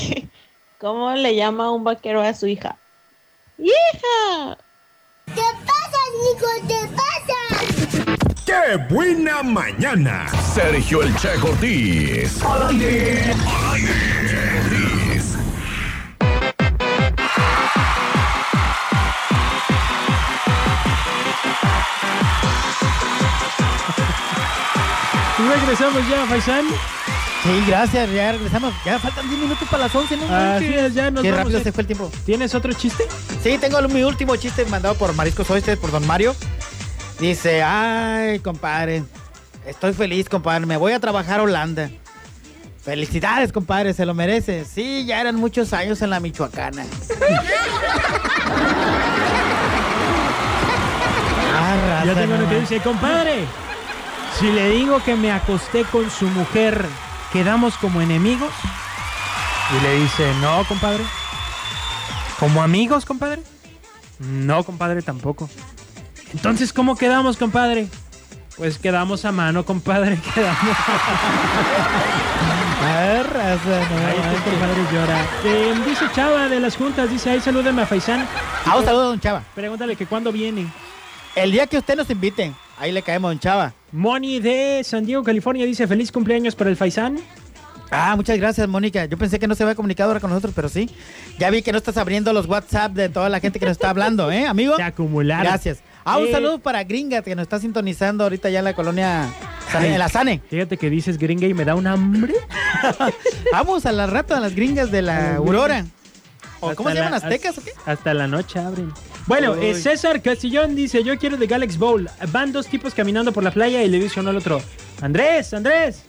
¿Cómo le llama un vaquero a su hija? ¡Hija! ¿Qué pasa, Nico? ¿Qué pasa? ¡Qué buena mañana! Sergio El Che Cortés. Al aire. Al aire. Che Cortés. Regresamos ya, Faisán. Sí, gracias, ya regresamos. Ya faltan 10 minutos para las 11, ¿no? Así es, ya nos Qué vamos, rápido se fue el tiempo. ¿Tienes otro chiste? Sí, tengo mi último chiste mandado por Mariscos Oeste, por Don Mario. Dice, ay, compadre, estoy feliz, compadre, me voy a trabajar a Holanda. Felicidades, compadre, se lo merece. Sí, ya eran muchos años en la Michoacana. Ah, raza, Ya tengo no uno que dice, compadre, si le digo que me acosté con su mujer, ¿quedamos como enemigos? Y le dice, no, compadre. ¿Como amigos, compadre? No, compadre, tampoco. Entonces, ¿cómo quedamos, compadre? Pues quedamos a mano, compadre, quedamos. Ah, raza, no Ahí tu compadre llora. Eh, dice Chava de las juntas, dice, ahí salúdeme a Faisán. Ah, un saludo, don Chava. Pregúntale que cuándo viene. El día que usted nos invite, ahí le caemos, don Chava. Moni de San Diego, California, dice, feliz cumpleaños para el Faisán. Ah, muchas gracias, Mónica. Yo pensé que no se había comunicado ahora con nosotros, pero sí. Ya vi que no estás abriendo los WhatsApp de toda la gente que nos está hablando, ¿eh, amigo? Se acumularon. Gracias. Ah, un Eh, saludo para Gringa, que nos está sintonizando ahorita ya en la colonia, Sane- en la Sane. Fíjate que dices gringa y me da un hambre. Vamos a la rata de las gringas de la Aurora. ¿O cómo se llaman, la- aztecas o qué? Hasta la noche abren. Bueno, eh, César Castillón dice, yo quiero de Galax Bowl. Van dos tipos caminando por la playa y le dice uno al otro, Andrés, Andrés,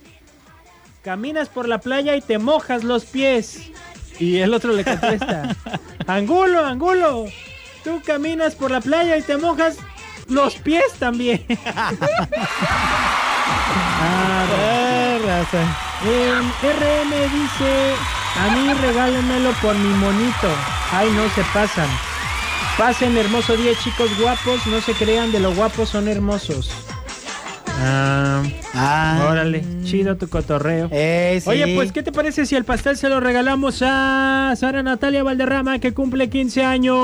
caminas por la playa y te mojas los pies. Y el otro le contesta, Angulo, Angulo, tú caminas por la playa y te mojas los pies también. Ah, raza. RM dice, a mí regálenmelo por mi monito. Ay, no se pasan. Pasen hermoso día, chicos guapos. No se crean de lo guapos, son hermosos. Ah, Ah. órale, chido tu cotorreo. Eh, sí. Oye, pues, ¿qué te parece si el pastel se lo regalamos a Sara Natalia Valderrama, que cumple 15 años?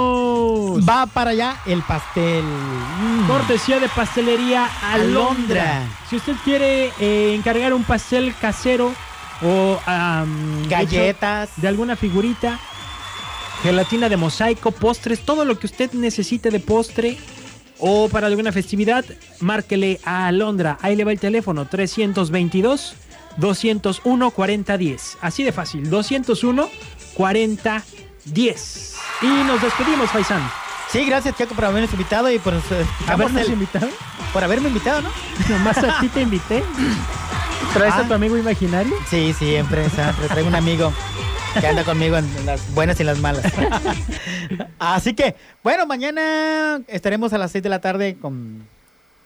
Va para allá el pastel. Mm. Cortesía de pastelería Alondra. Alondra. Si usted quiere eh, encargar un pastel casero o am, Galletas. hecho de alguna figurita, gelatina de mosaico, postres, todo lo que usted necesite de postre o para alguna festividad, márquele a Alondra. Ahí le va el teléfono 322 201 4010. Así de fácil, 201 4010. Y nos despedimos, Faisán. Sí, gracias, Chaco, por habernos invitado y por, eh, ¿Habernos el- invitado? por haberme invitado, ¿no? Nomás a ti te invité. ¿Traes Ah. a tu amigo imaginario? Sí, siempre, siempre traigo un amigo que anda conmigo en las buenas y en las malas. Así que, bueno, mañana estaremos a las 6 de la tarde con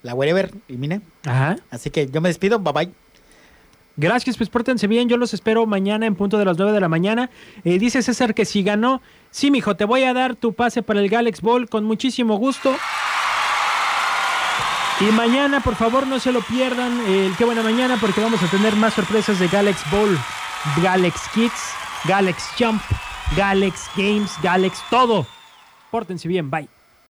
la Wherever y Mina. Ajá. Así que yo me despido, bye bye. Gracias, pues pórtense bien. Yo los espero mañana en punto de las 9 de la mañana. Eh, dice César que si ganó, sí, mijo, te voy a dar tu pase para el Galax Ball con muchísimo gusto. Y mañana, por favor, no se lo pierdan. El Qué buena mañana, porque vamos a tener más sorpresas de Galax Ball, Galax Kids, Galax Jump, Galax Games, Galax todo. Pórtense bien, bye.